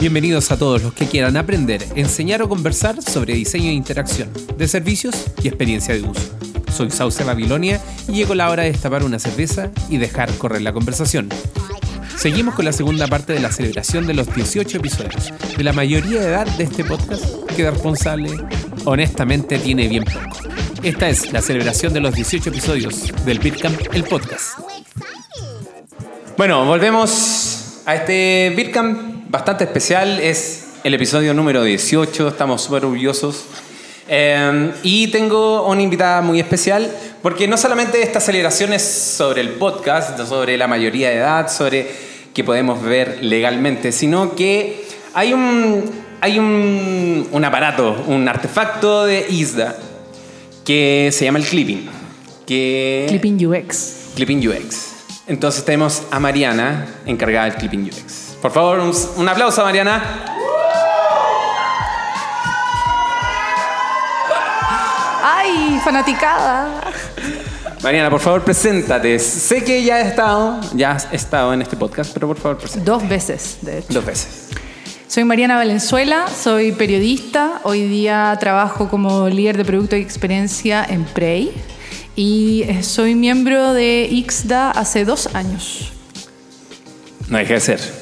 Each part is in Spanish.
Bienvenidos a todos los que quieran aprender, enseñar o conversar sobre diseño e interacción, de servicios y experiencia de uso. Soy Sauce Babilonia y llegó la hora de destapar una cerveza y dejar correr la conversación. Seguimos con la segunda parte de la celebración de los 18 episodios. De la mayoría de edad de este podcast, queda responsable, honestamente tiene bien poco. Esta es la celebración de los 18 episodios del Bitcamp, el podcast. Bueno, volvemos a este Bitcamp bastante especial. Es el episodio número 18, estamos súper orgullosos. Eh, y tengo una invitada muy especial, porque no solamente esta celebración es sobre el podcast, sobre la mayoría de edad, sobre que podemos ver legalmente, sino que hay un, hay un, un aparato, un artefacto de ISDA que se llama el clipping. Que Clipping UX. Clipping UX. Entonces tenemos a Mariana encargada del Clipping UX. Por favor, un, un aplauso a Mariana. ¡Ay, fanaticada! Mariana, por favor, preséntate. Sé que ya has estado, ya has estado en este podcast, pero por favor, preséntate. Dos veces, de hecho. Dos veces. Soy Mariana Valenzuela, soy periodista. Hoy día trabajo como líder de producto y experiencia en Prey. Y eh, soy miembro de IXDA hace dos años. No deje de ser.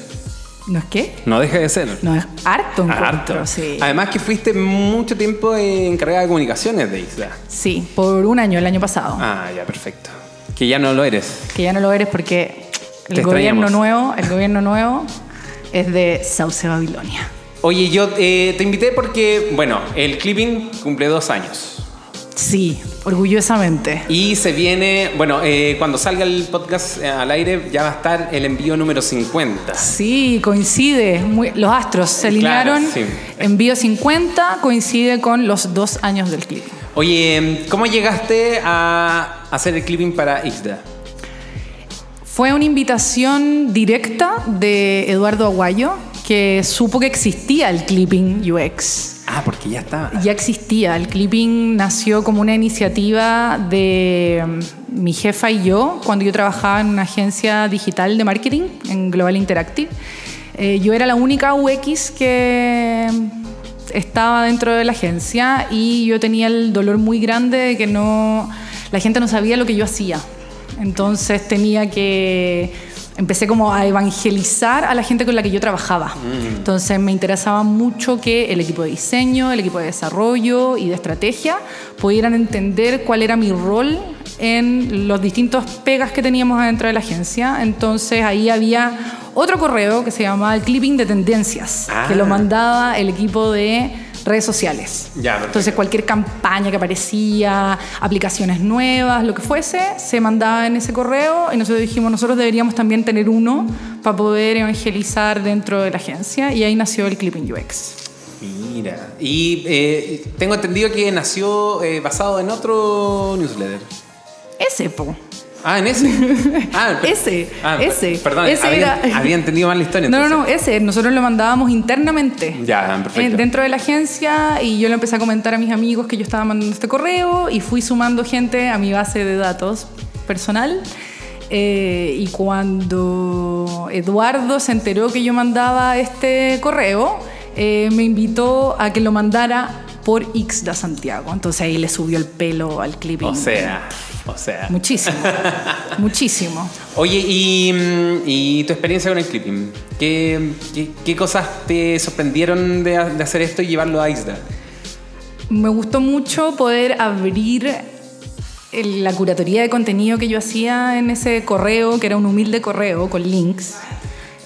¿No es qué? No deje de ser. No es harto encuentro, Harto. sí. Además que fuiste mucho tiempo encargada de comunicaciones de Isla. Sí, por un año, el año pasado. Ah, ya, perfecto. Que ya no lo eres. Que ya no lo eres porque el Te gobierno extrañamos. nuevo, el gobierno nuevo es de Sauce Babilonia. Oye, yo eh, te invité porque, bueno, el clipping cumple dos años. Sí, orgullosamente. Y se viene, bueno, eh, cuando salga el podcast eh, al aire ya va a estar el envío número 50. Sí, coincide. muy- los astros se Claro, alinearon. sí. Envío 50 coincide con los dos años del clip. Oye, ¿cómo llegaste a hacer el clipping para IXDA? Fue una invitación directa de Eduardo Aguayo, que supo que existía el clipping UX. Ah, porque ya estaba. Ya existía. El clipping nació como una iniciativa de mm, mi jefa y yo cuando yo trabajaba en una agencia digital de marketing en Global Interactive. Eh, yo era la única UX que estaba dentro de la agencia y yo tenía el dolor muy grande de que no la gente no sabía lo que yo hacía. Entonces tenía que empecé como a evangelizar a la gente con la que yo trabajaba. Entonces me interesaba mucho que el equipo de diseño, el equipo de desarrollo y de estrategia pudieran entender cuál era mi rol en los distintos pegas que teníamos adentro de la agencia. Entonces ahí había otro correo que se llamaba el clipping de tendencias, Ah. que lo mandaba el equipo de redes sociales. Ya. Entonces cualquier campaña que aparecía, aplicaciones nuevas, lo que fuese, se mandaba en ese correo y nosotros dijimos, nosotros deberíamos también tener uno para poder evangelizar dentro de la agencia y ahí nació el Clipping UX. Mira. Y eh, tengo entendido que nació eh, basado en otro newsletter. Ese, po. Ah, en ese. Ah, Ese, ah, ese. Perdón, Ese había, era- había entendido mal la historia. No, no, no, entonces. ese, nosotros lo mandábamos internamente. Ya, perfecto. Eh, dentro de la agencia y yo le empecé a comentar a mis amigos que yo estaba mandando este correo y fui sumando gente a mi base de datos personal. Eh, y cuando Eduardo se enteró que yo mandaba este correo, eh, me invitó a que lo mandara por Ixda Santiago. Entonces ahí le subió el pelo al clipping. O sea, o sea. Muchísimo, muchísimo. Oye, y, mm, y tu experiencia con el clipping. ¿Qué, qué, qué cosas te sorprendieron de, de hacer esto y llevarlo a ISDA? Me gustó mucho poder abrir el- la curatoría de contenido que yo hacía en ese correo, que era un humilde correo con links,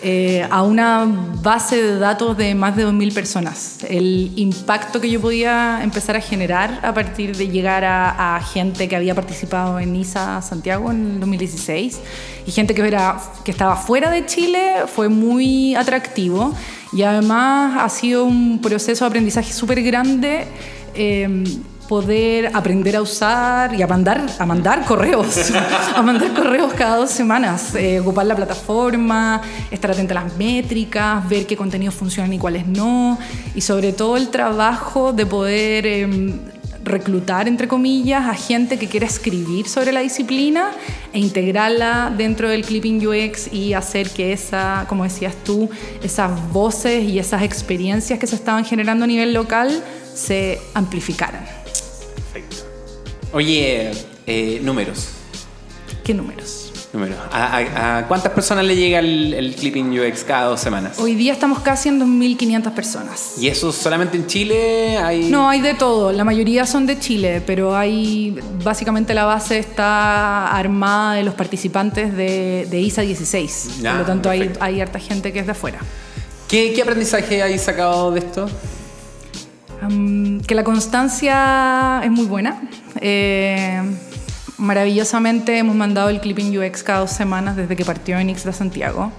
eh, a una base de datos de más de 2.000 personas. El impacto que yo podía empezar a generar a partir de llegar a, gente que había participado en ISA Santiago en el 2016 y gente que, era, que estaba fuera de Chile fue muy atractivo y además ha sido un proceso de aprendizaje súper grande. eh, poder aprender a usar y a mandar, a mandar correos, a mandar correos cada dos semanas, eh, ocupar la plataforma, estar atenta a las métricas, ver qué contenidos funcionan y cuáles no, y sobre todo el trabajo de poder eh, reclutar, entre comillas, a gente que quiera escribir sobre la disciplina e integrarla dentro del Clipping UX y hacer que esa, como decías tú, esas voces y esas experiencias que se estaban generando a nivel local se amplificaran. Oye, eh, números. ¿Qué números? Números. ¿A, a, cuántas personas le llega el, el, Clipping UX cada dos semanas? Hoy día estamos casi en 2.500 personas. ¿Y eso solamente en Chile? Hay... No, hay de todo. La mayoría son de Chile, pero hay básicamente la base está armada de los participantes de, de ISA 16. Ah, Por lo tanto, hay, hay harta gente que es de afuera. ¿Qué, qué aprendizaje hay sacado de esto? Que la constancia es muy buena. Eh, maravillosamente hemos mandado el Clipping UX cada dos semanas desde que partió en Ixda Santiago.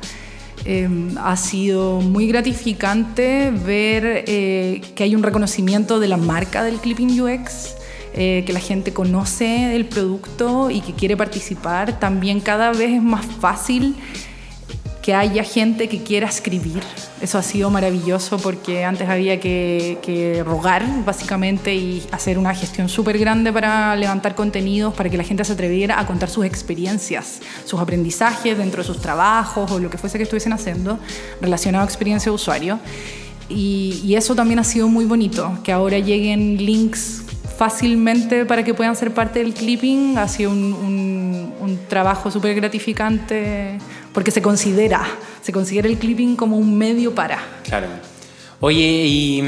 Eh, ha sido muy gratificante ver eh, que hay un reconocimiento de la marca del Clipping UX, eh, que la gente conoce el producto y que quiere participar. También cada vez es más fácil que haya gente que quiera escribir. Eso ha sido maravilloso porque antes había que, que rogar básicamente y hacer una gestión súper grande para levantar contenidos, para que la gente se atreviera a contar sus experiencias, sus aprendizajes dentro de sus trabajos o lo que fuese que estuviesen haciendo relacionado a experiencia de usuario. Y, eso también ha sido muy bonito, que ahora lleguen links fácilmente para que puedan ser parte del clipping. Ha sido un trabajo súper gratificante porque se considera, se considera el clipping como un medio para. Claro. Oye, y,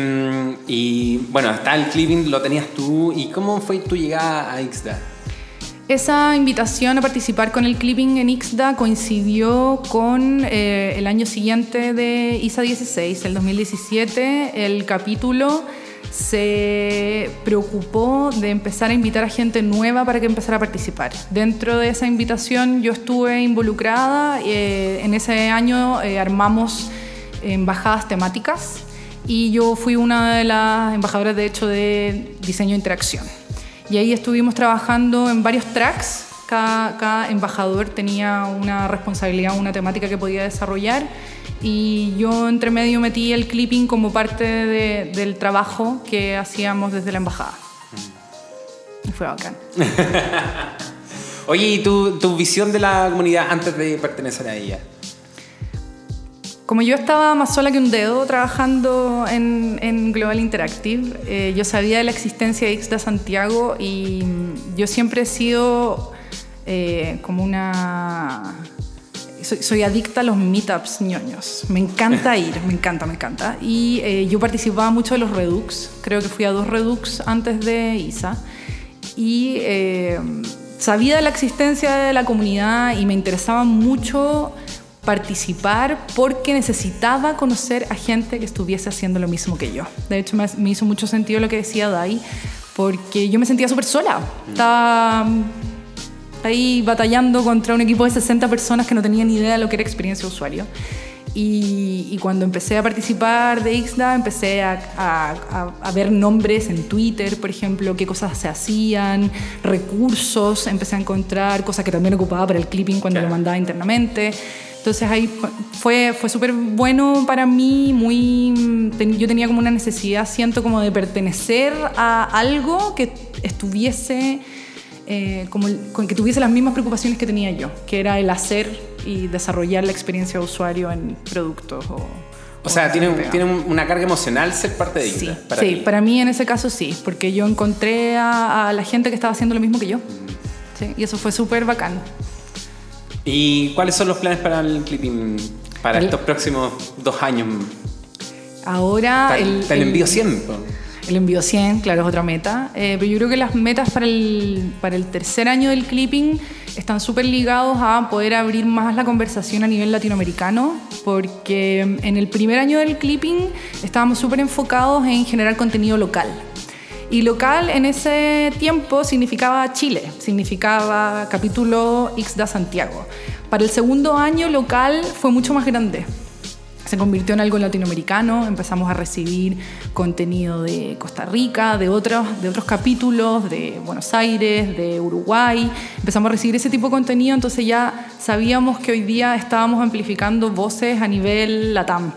y, bueno, está el clipping, lo tenías tú. ¿Y cómo fue tu llegada a Ixda? Esa invitación a participar con el clipping en Ixda coincidió con eh, el año siguiente de ISA 16, el 2017. El capítulo se preocupó de empezar a invitar a gente nueva para que empezara a participar. Dentro de esa invitación yo estuve involucrada, eh, en ese año eh, armamos embajadas temáticas y yo fui una de las embajadoras de hecho de diseño de interacción. Y ahí estuvimos trabajando en varios tracks, cada embajador tenía una responsabilidad, una temática que podía desarrollar y yo entre medio metí el clipping como parte de, del trabajo que hacíamos desde la embajada. Y fue bacán. Oye, ¿y tu, tu, visión de la comunidad antes de pertenecer a ella? Como yo estaba más sola que un dedo trabajando en, en Global Interactive, eh, yo sabía de la existencia de Ixda Santiago y yo siempre he sido eh, como una soy, soy, adicta a los meetups ñoños. Me encanta ir, me encanta, me encanta. Y eh, yo participaba mucho de los Redux. Creo que fui a dos Redux antes de ISA. Y eh, sabía de la existencia de la comunidad y me interesaba mucho participar porque necesitaba conocer a gente que estuviese haciendo lo mismo que yo. De hecho, me, me hizo mucho sentido lo que decía Dai, porque yo me sentía súper sola. Estaba ahí batallando contra un equipo de 60 personas que no tenían ni idea de lo que era experiencia de usuario. Y, y cuando empecé a participar de Ixda, empecé a, a, a, ver nombres en Twitter, por ejemplo, qué cosas se hacían, recursos, empecé a encontrar cosas que también ocupaba para el clipping cuando claro. lo mandaba internamente. Entonces ahí fue, fue súper bueno para mí, muy, yo tenía como una necesidad, siento como de pertenecer a algo que estuviese eh, como con que tuviese las mismas preocupaciones que tenía yo, que era el hacer y desarrollar la experiencia de usuario en productos o... O sea, tiene, tiene una carga emocional ser parte de Sí, para sí para mí en ese caso sí, porque yo encontré a, a la gente que estaba haciendo lo mismo que yo. Sí, y eso fue súper bacán. ¿Y cuáles son los planes para el clipping para El- estos próximos dos años? Ahora Está, el, está el envío 100. El envío 100, claro, es otra meta. Eh, pero yo creo que las metas para el, para el tercer año del clipping están súper ligados a poder abrir más la conversación a nivel latinoamericano, porque en el primer año del clipping estábamos súper enfocados en generar contenido local. Y local en ese tiempo significaba Chile, significaba capítulo Ixda Santiago. Para el segundo año local fue mucho más grande se convirtió en algo latinoamericano, empezamos a recibir contenido de Costa Rica, de otros, de otros capítulos, de Buenos Aires, de Uruguay, empezamos a recibir ese tipo de contenido, entonces ya sabíamos que hoy día estábamos amplificando voces a nivel LATAM.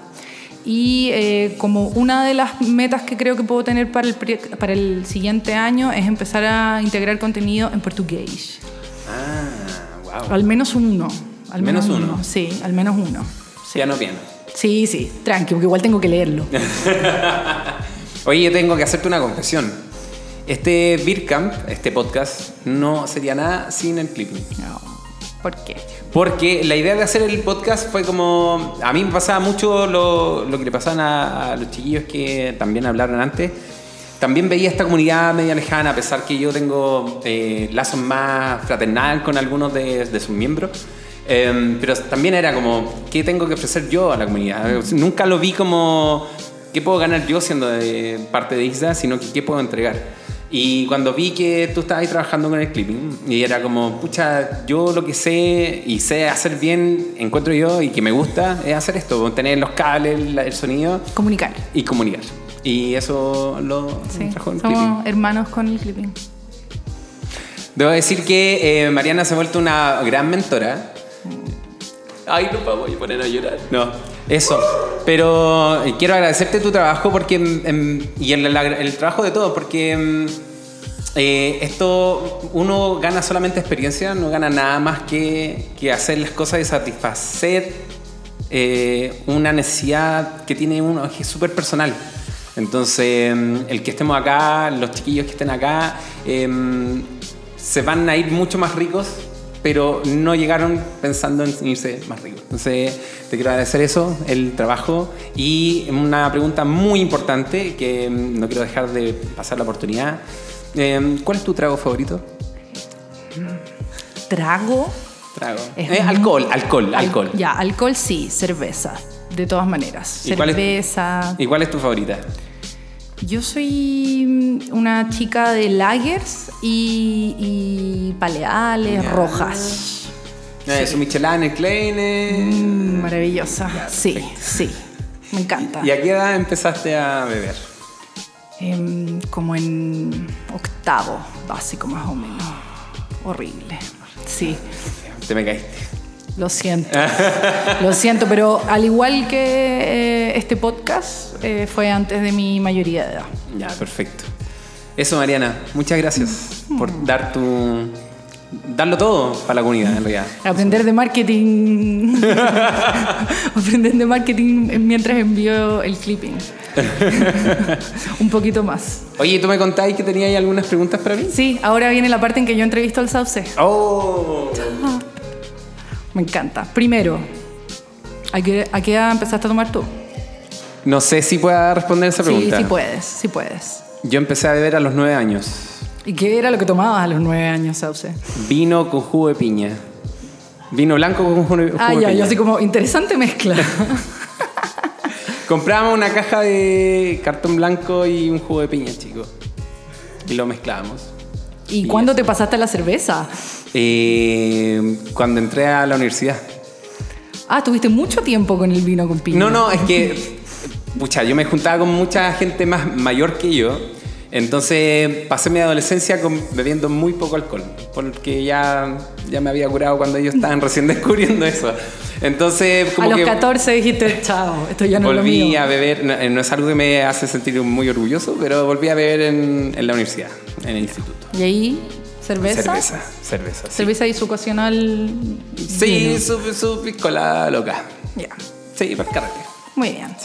Y eh, como una de las metas que creo que puedo tener para el, pri- para el siguiente año es empezar a integrar contenido en portugués. Ah, wow. Al menos uno. Al Menos menos, uno. uno. Sí, al menos uno. Sí, Piano, piano. Sí, sí, tranqui, porque igual tengo que leerlo. Oye, yo tengo que hacerte una confesión. Este Beer Camp, este podcast, no sería nada sin el clipping. No, ¿Por qué? Porque la idea de hacer el podcast fue como. A mí me pasaba mucho lo, lo que le pasaban a, a los chiquillos que también hablaron antes. También veía esta comunidad media lejana, a pesar que yo tengo eh, lazos más fraternal con algunos de, de sus miembros. Em, pero también era como, ¿qué tengo que ofrecer yo a la comunidad? Nunca lo vi como, ¿qué puedo ganar yo siendo de parte de ISDA? Sino que, ¿qué puedo entregar? Y cuando vi que tú estabas ahí trabajando con el clipping, y era como, pucha, yo lo que sé y sé hacer bien, encuentro yo, y que me gusta, es hacer esto, tener los cables, el, sonido Comunicar. y comunicar. Y eso lo Sí, trajo el clipping. somos hermanos con el clipping. Debo decir que eh, Mariana se ha vuelto una gran mentora. Ay, no me voy a poner a llorar. No, eso. Pero eh, quiero agradecerte tu trabajo porque em, em, y el, trabajo de todos, porque em, eh, esto uno gana solamente experiencia, no gana nada más que, que hacer las cosas y satisfacer eh, una necesidad que tiene uno que es súper personal. Entonces, em, el que estemos acá, los chiquillos que estén acá, em, se van a ir mucho más ricos, pero no llegaron pensando en irse más ricos. Entonces, te quiero agradecer eso, el trabajo. Y una pregunta muy importante que em, no quiero dejar de pasar la oportunidad. Em, ¿Cuál es tu trago favorito? Trago. Trago. Es Eh, muy- alcohol, alcohol, Al- alcohol. Ya, alcohol sí, cerveza. De todas maneras. ¿Y cuál es- Cerveza. ¿Y cuál es tu favorita? Yo soy mm, una chica de lagers y, y paleales rojas. Eh, Su Michelin, Klein. eh. Mm, maravillosa. Sí, sí. Me encanta. ¿Y a qué edad empezaste a beber? Em, como en octavo básico más o menos. Horrible. Sí, Te me caíste. Lo siento. lo siento, pero al igual que eh, este podcast, eh, fue antes de mi mayoría de edad. Ya, perfecto. Eso, Mariana, muchas gracias por dar tu. darlo todo para la comunidad, en realidad. Aprender de marketing. Aprender de marketing mientras envío el clipping. Un poquito más. Oye, ¿tú me contáis que teníais algunas preguntas para mí? Sí, ahora viene la parte en que yo entrevisto al Sauce. ¡Oh! Me encanta. Primero, ¿a qué, a qué edad empezaste a tomar tú? No sé si pueda responder esa Sí, pregunta. sí puedes, sí puedes. Yo empecé a beber a los nueve años. ¿Y qué era lo que tomabas a los nueve años, Sauce? Vino con jugo de piña. Vino blanco con jugo, jugo Ah, de ya, piña. yo así como, interesante mezcla. Comprábamos una caja de cartón blanco y un jugo de piña, chicos. Y lo mezclábamos. ¿Y Y cuándo eso. te pasaste a la cerveza? Eh, cuando entré a la universidad. Ah, tuviste mucho tiempo con el vino con piña. No, no, es que, pucha, yo me juntaba con mucha gente más mayor que yo. Entonces pasé mi adolescencia con- bebiendo muy poco alcohol, porque ya, ya me había curado cuando ellos estaban recién descubriendo eso. Entonces, A como los que 14 dijiste, chao, esto ya no es lo volví mío. a beber, no, eh, no es algo que me hace sentir muy orgulloso, pero volví a beber en, en la universidad, en el instituto. ¿Y ahí, cerveza? Cerveza, cerveza. sí. Cerveza y su ocasional. Sí, su, su piscola loca. Ya, Sí, para carrete. muy bien.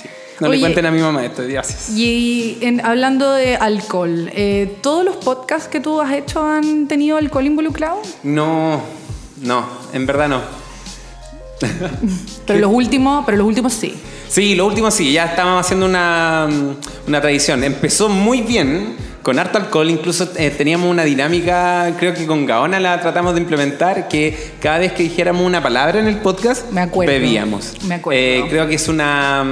No le Oye, cuenten a mi mamá esto, gracias. Y en- hablando de alcohol, eh, ¿todos los podcasts que tú has hecho han tenido alcohol involucrado? No, no, en verdad no. Pero los últimos, pero los últimos sí. Sí, lo último sí, ya estábamos haciendo una, una tradición. Empezó muy bien, con harto alcohol, incluso eh, teníamos una dinámica, creo que con Gaona la tratamos de implementar, que cada vez que dijéramos una palabra en el podcast, Me acuerdo. bebíamos. Me acuerdo. Eh, creo que es una,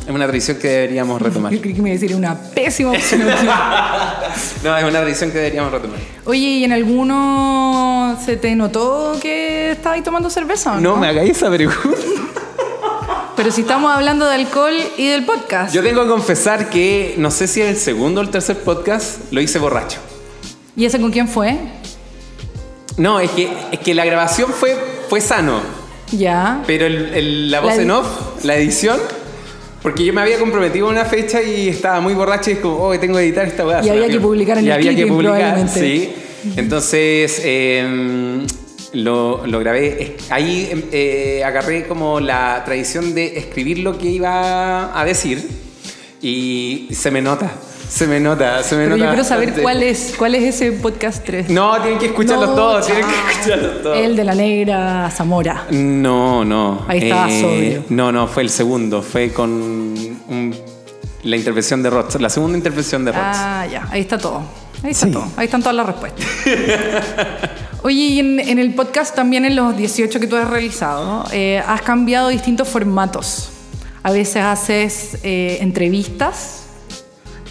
es una tradición que deberíamos retomar. Yo creí que me decir una pésima opción. no, es una tradición que deberíamos retomar. Oye, ¿y en alguno se te notó que estabas tomando cerveza no? No me hagáis esa pregunta. Pero si estamos hablando de alcohol y del podcast. Yo tengo que confesar que no sé si el segundo o el tercer podcast lo hice borracho. ¿Y ese con quién fue? No, es que, es que la grabación fue, fue sano, Ya. pero el- el- la voz La en off, la edición, Porque yo me había comprometido a una fecha y estaba muy borracho y es como, oh, tengo que editar esta weá. Y había que publicar en y el había que publicar, sí. Entonces, eh, lo, lo grabé. Ahí eh, agarré como la tradición de escribir lo que iba a decir y se me nota, se me nota, se me Pero nota. yo quiero saber cuál es, cuál es ese podcast 3. No, tienen que escucharlos No, todos, tienen que escucharlos todos. El de la negra Zamora. No, no. Ahí estaba sobrio. No, no, fue el segundo. Fue con un- la intervención de Roth. La segunda intervención de Roth. Ah, ya, ahí está todo. Ahí está Sí. todo. Ahí están todas las respuestas. Oye, y en, en el podcast también en los 18 que tú has realizado, eh, has cambiado distintos formatos. A veces haces eh, entrevistas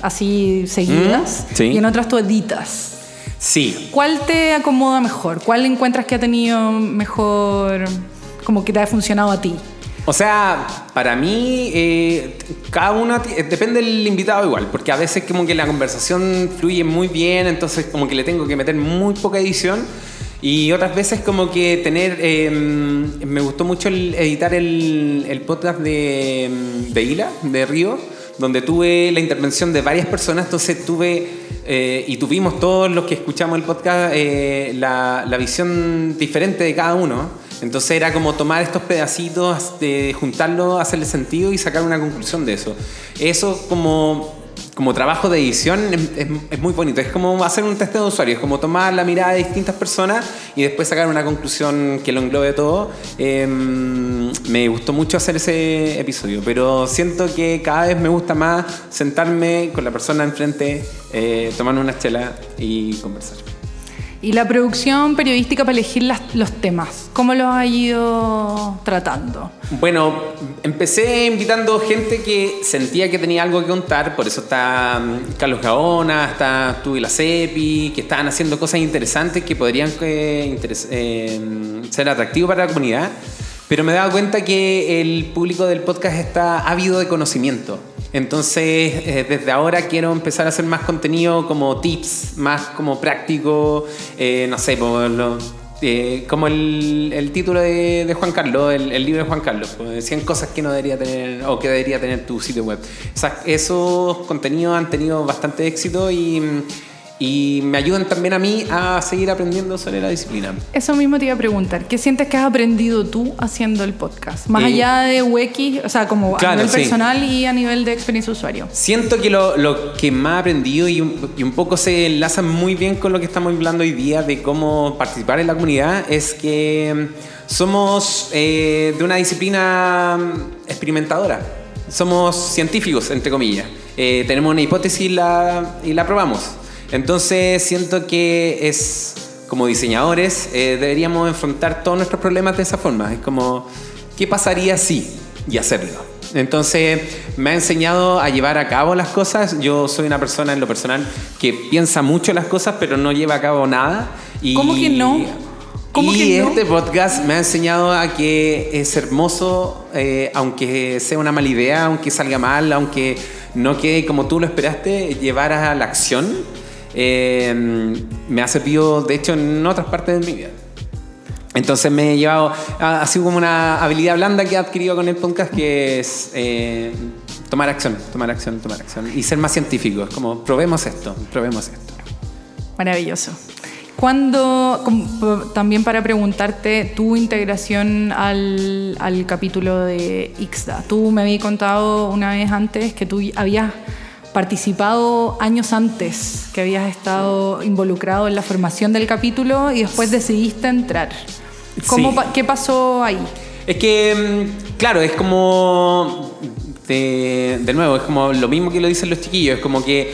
así seguidas Mm, sí. y en otras tú editas. Sí. ¿Cuál te acomoda mejor? ¿Cuál encuentras que ha tenido mejor, como que te ha funcionado a ti? O sea, para mí, eh, cada ti- eh, depende del invitado igual, porque a veces como que la conversación fluye muy bien, entonces como que le tengo que meter muy poca edición. Y otras veces como que tener... eh, me gustó mucho editar el, podcast de, de Hila, de Río, donde tuve la intervención de varias personas, entonces tuve eh, y tuvimos todos los que escuchamos el podcast eh, la, la visión diferente de cada uno. Entonces era como tomar estos pedacitos, de juntarlos, hacerle sentido y sacar una conclusión de eso. Eso como, como trabajo de edición es, muy bonito. Es como hacer un testeo de usuario, es como tomar la mirada de distintas personas y después sacar una conclusión que lo englobe todo. Eh, me gustó mucho hacer ese episodio, pero siento que cada vez me gusta más sentarme con la persona enfrente, eh, una chela y conversar. Y la producción periodística para elegir los temas, ¿cómo los has ido tratando? Bueno, empecé invitando gente que sentía que tenía algo que contar, por eso está mm, Carlos Gaona, está y la Cepi, que estaban haciendo cosas interesantes que podrían eh, eh, ser atractivos para la comunidad. Pero me he dado cuenta que el público del podcast está ávido de conocimiento. Entonces, eh, desde ahora quiero empezar a hacer más contenido como tips, más como práctico, eh, no sé, eh, como el, título de, Juan Carlos, el, libro de Juan Carlos, pues, 100 cosas que no debería tener o que debería tener tu sitio web. Esos contenidos han tenido bastante éxito y, y me ayudan también a mí a seguir aprendiendo sobre la disciplina. Eso mismo te iba a preguntar, ¿qué sientes que has aprendido tú haciendo el podcast? Más Eh, allá de Wiki, o sea, como claro, a nivel sí. personal y a nivel de experiencia usuario. Siento que lo, lo que más he aprendido y un, y un poco se enlaza muy bien con lo que estamos hablando hoy día de cómo participar en la comunidad es que mm, somos eh, de una disciplina mm, experimentadora. Somos científicos, entre comillas. Eh, tenemos una hipótesis y la, y la probamos. Entonces siento que es como diseñadores eh, deberíamos enfrentar todos nuestros problemas de esa forma. Es como, ¿qué pasaría si? Y hacerlo. Entonces me ha enseñado a llevar a cabo las cosas. Yo soy una persona en lo personal que piensa mucho las cosas pero no lleva a cabo nada. Y, ¿Cómo que no? ¿Cómo y que no? este podcast me ha enseñado a que es hermoso, eh, aunque sea una mala idea, aunque salga mal, aunque no quede como tú lo esperaste, llevar a la acción. Eh, me ha servido, de hecho, en otras partes de mi vida. Entonces me he llevado, ha, sido como una habilidad blanda que he adquirido con el podcast, que es eh, tomar acción, tomar acción, tomar acción y ser más científico. Es como, probemos esto, probemos esto. Maravilloso. Cuando, también para preguntarte tu integración al, al capítulo de Ixda, tú me habías contado una vez antes que tú habías participado años antes, que habías estado involucrado en la formación del capítulo y después decidiste entrar. ¿Cómo, Sí. ¿Qué pasó ahí? Es que, mm, claro, es como. De, de nuevo, es como lo mismo que lo dicen los chiquillos. Es como que,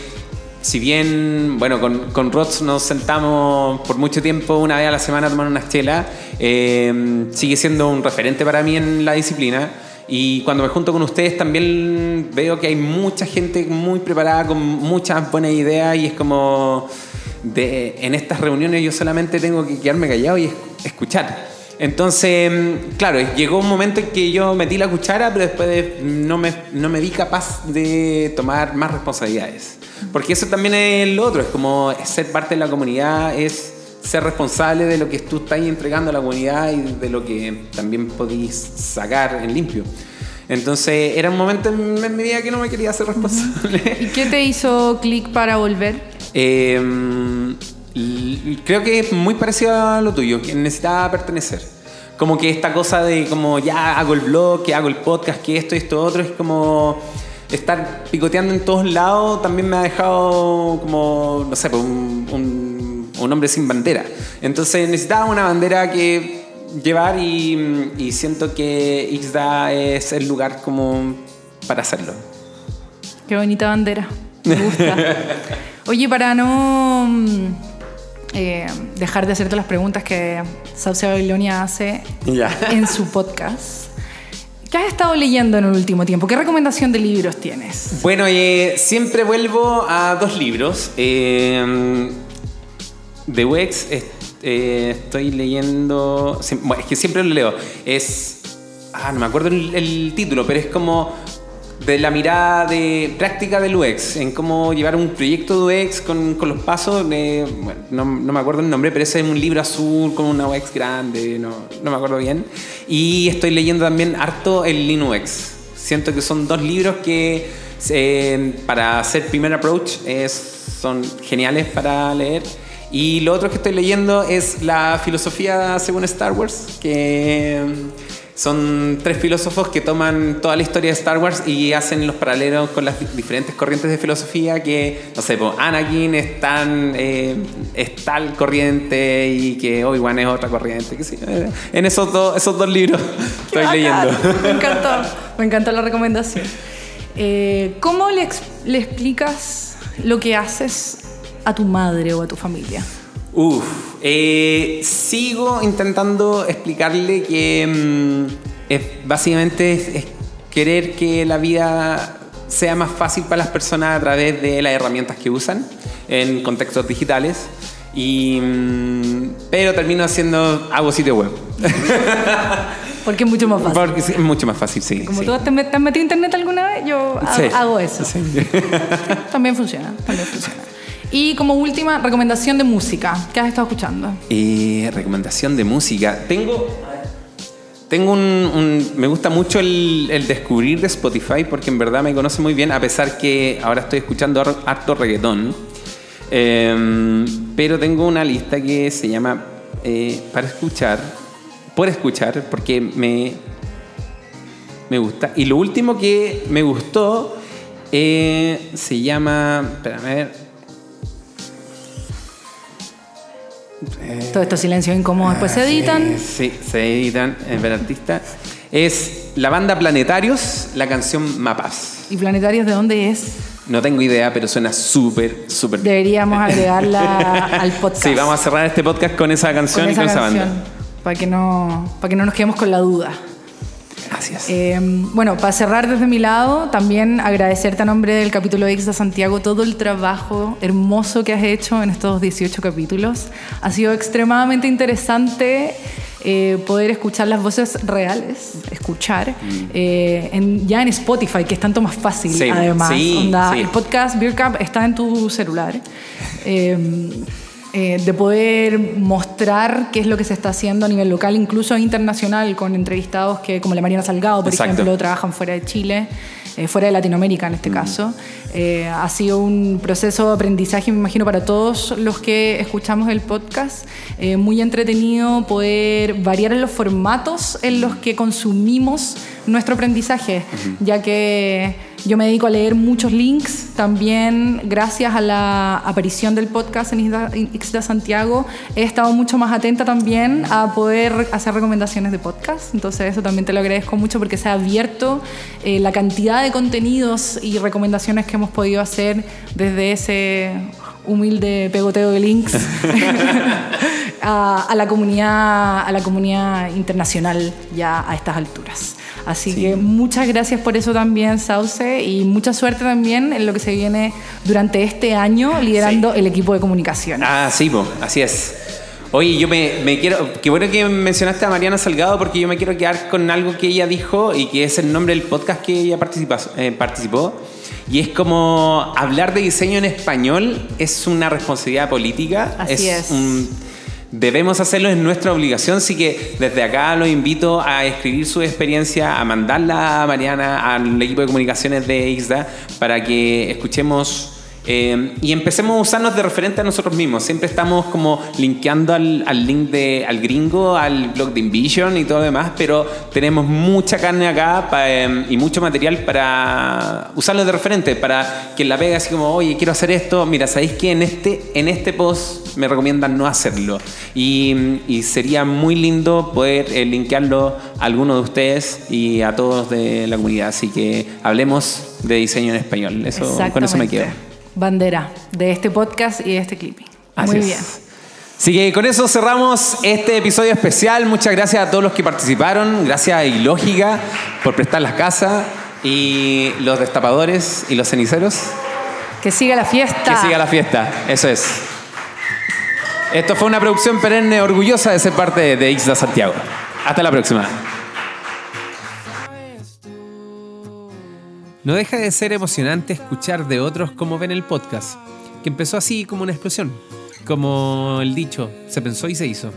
si bien, bueno, con, con Rots nos sentamos por mucho tiempo, una vez a la semana a tomar unas chelas, eh, sigue siendo un referente para mí en la disciplina. Y cuando me junto con ustedes también veo que hay mucha gente muy preparada, con muchas buenas ideas y es como de, en estas reuniones yo solamente tengo que quedarme callado y es- escuchar. Entonces, claro, llegó un momento en que yo metí la cuchara, pero después de- no, me, no me vi capaz de tomar más responsabilidades. Porque eso también es lo otro, es como ser parte de la comunidad, es ser responsable de lo que tú estás entregando a la comunidad y de lo que también podéis sacar en limpio. Entonces era un momento en, mi vida que no me quería hacer responsable. ¿Y qué te hizo clic para volver? Eh, creo que es muy parecido a lo tuyo, que necesitaba pertenecer. Como que esta cosa de como ya hago el blog, que hago el podcast, que esto y esto otro, es como estar picoteando en todos lados también me ha dejado como, no sé, pues, un, un, un hombre sin bandera. Entonces necesitaba una bandera que llevar y, y siento que Ixda es el lugar como para hacerlo. Qué bonita bandera. Me gusta. Oye, para no mm, eh, dejar de hacerte las preguntas que Sauce Babilonia hace en su podcast, ¿qué has estado leyendo en el último tiempo? ¿Qué recomendación de libros tienes? Bueno, eh, siempre vuelvo a dos libros. Eh, de Wex eh, estoy leyendo. es que siempre lo leo. Es. Ah, no me acuerdo el, título, pero es como de la mirada de práctica del UX, en cómo llevar un proyecto de UX con, con los pasos. bueno, no, no me acuerdo el nombre, pero ese es un libro azul con una UX grande, no, no me acuerdo bien. Y estoy leyendo también harto el Linux. Siento que son dos libros que eh, para hacer primer approach es, son geniales para leer. Y lo otro que estoy leyendo es la filosofía según Star Wars, que son tres filósofos que toman toda la historia de Star Wars y hacen los paralelos con las diferentes corrientes de filosofía que, no sé, pues, Anakin es, tan, eh, es tal corriente y que Obi-Wan es otra corriente. Que sí, eh, en esos, dos esos dos libros estoy leyendo. Me encantó, me encantó la recomendación. Eh, ¿Cómo le explicas lo que haces a tu madre o a tu familia? Uf, eh, sigo intentando explicarle que mm, es- básicamente es, es querer que la vida sea más fácil para las personas a través de las herramientas que usan en contextos digitales. Y, mm, pero termino haciendo, hago sitio web. Porque es mucho más fácil. Porque es mucho más fácil, sí. Como sí. tú te, has metido internet alguna vez, yo ha- Sí. hago eso. Sí. También funciona, también funciona. Y como última recomendación de música, ¿qué has estado escuchando? Eh, recomendación de música. Tengo. Tengo un, Me gusta mucho el, descubrir de Spotify porque en verdad me conoce muy bien, a pesar que ahora estoy escuchando har- harto reggaetón. Em, pero tengo una lista que se llama eh, Para escuchar, por escuchar, porque me, me gusta. Y lo último que me gustó eh, se llama. Espérame, a ver. Todo estos silencios incómodos después se Ah, editan. Sí, se editan en el artista. Es la banda Planetarios, la canción Mapas. ¿Y Planetarios de dónde es? No tengo idea, pero suena súper, súper. Deberíamos agregarla al podcast. Sí, vamos a cerrar este podcast con esa canción con y esa con esa canción. banda. Para que, no, para que no nos quedemos con la duda. Gracias. Eh, bueno, para cerrar desde mi lado, también agradecerte a nombre del capítulo X de Santiago todo el trabajo hermoso que has hecho en estos 18 capítulos. Ha sido extremadamente interesante eh, poder escuchar las voces reales, escuchar, eh, en- ya en Spotify, que es tanto más fácil Mm. Sí, además. sí, Onda, sí. El podcast Beer Cup está en tu celular. Eh, eh, de poder mostrar qué es lo que se está haciendo a nivel local, incluso internacional, con entrevistados que, como la Mariana Salgado, por Exacto. ejemplo, trabajan fuera de Chile, eh, fuera de Latinoamérica en este Mm. caso. Eh, ha sido un proceso de aprendizaje, me imagino, para todos los que escuchamos el podcast. Muy entretenido poder variar en los formatos en los que consumimos nuestro aprendizaje, ya que yo me dedico a leer muchos links, también gracias a la aparición del podcast en en Ixda Santiago, he estado mucho más atenta también a poder hacer recomendaciones de podcast, entonces eso también te lo agradezco mucho porque se ha abierto eh, la cantidad de contenidos y recomendaciones que hemos podido hacer desde ese humilde pegoteo de links a, a la comunidad a la comunidad internacional ya a estas alturas. Así que muchas gracias por eso también, Sauce, y mucha suerte también en lo que se viene durante este año liderando el equipo de comunicación. Ah, sí, po, así es. Oye, yo me, me quiero. Qué bueno que mencionaste a Mariana Salgado porque yo me quiero quedar con algo que ella dijo y que es el nombre del podcast que ella eh, participó. Y es como hablar de diseño en español es una responsabilidad política. Así es. un- debemos hacerlo, es nuestra obligación, así que desde acá los invito a escribir su experiencia, a mandarla a Mariana, al equipo de comunicaciones de IXDA, para que escuchemos eh, y empecemos a usarnos de referente a nosotros mismos. Siempre estamos como linkeando al, al, link de, al gringo, al blog de Invision y todo lo demás, pero tenemos mucha carne acá eh, y mucho material para usarlo de referente, para que la pega así como, oye, quiero hacer esto. Mira, ¿sabéis que en este, en este post me recomiendan no hacerlo? Y, y sería muy lindo poder eh, linkearlo a alguno de ustedes y a todos de la comunidad. Así que hablemos de diseño en español. Eso, con eso me quedo bandera de este podcast y de este clipping. Muy bien. Así que con eso cerramos este episodio especial. Muchas gracias a todos los que participaron. Gracias a Ilógica por prestar las casas y los destapadores y los ceniceros. Que siga la fiesta. Que siga la fiesta, eso es. Esto fue una producción perenne orgullosa de ser parte de Ixda Santiago. Hasta la próxima. No deja de ser emocionante escuchar de otros cómo ven el podcast, que empezó así como una explosión, como el dicho, se pensó y se hizo.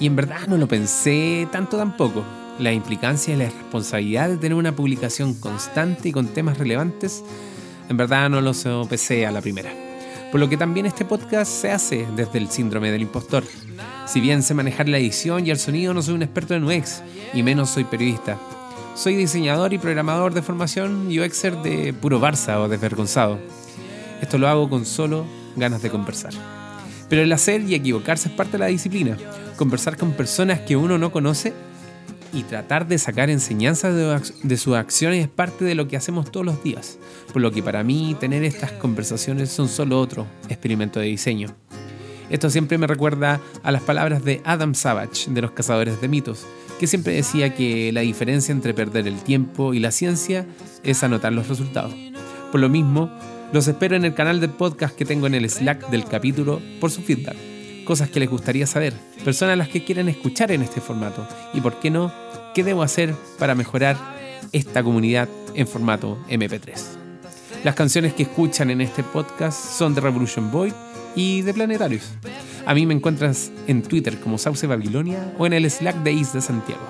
Y en verdad no lo pensé tanto tampoco. La implicancia y la responsabilidad de tener una publicación constante y con temas relevantes, en verdad no lo sopesé a la primera. Por lo que también este podcast se hace desde el síndrome del impostor. Si bien sé manejar la edición y el sonido, no soy un experto en UX y menos soy periodista. Soy diseñador y programador de formación UXer de puro Barça o desvergonzado. Esto lo hago con solo ganas de conversar. Pero el hacer y equivocarse es parte de la disciplina. Conversar con personas que uno no conoce y tratar de sacar enseñanzas de, sus acciones es parte de lo que hacemos todos los días. Por lo que para mí tener estas conversaciones son solo otro experimento de diseño. Esto siempre me recuerda a las palabras de Adam Savage de los Cazadores de Mitos, que siempre decía que la diferencia entre perder el tiempo y la ciencia es anotar los resultados. Por lo mismo, los espero en el canal de podcast que tengo en el Slack del capítulo por su feedback. Cosas que les gustaría saber, personas a las que quieren escuchar en este formato y, por qué no, qué debo hacer para mejorar esta comunidad en formato MP3. Las canciones que escuchan en este podcast son de Revolution Boy y de Planetarios. A mí me encuentras en Twitter como Sauce Babilonia o en el Slack de Is de Santiago.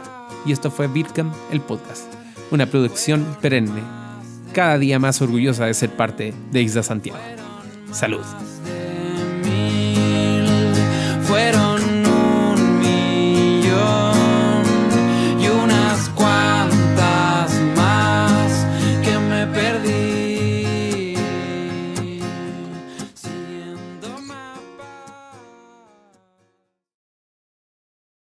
Y esto fue Bitcam, el podcast, una producción perenne, cada día más orgullosa de ser parte de Isla Santiago. Salud.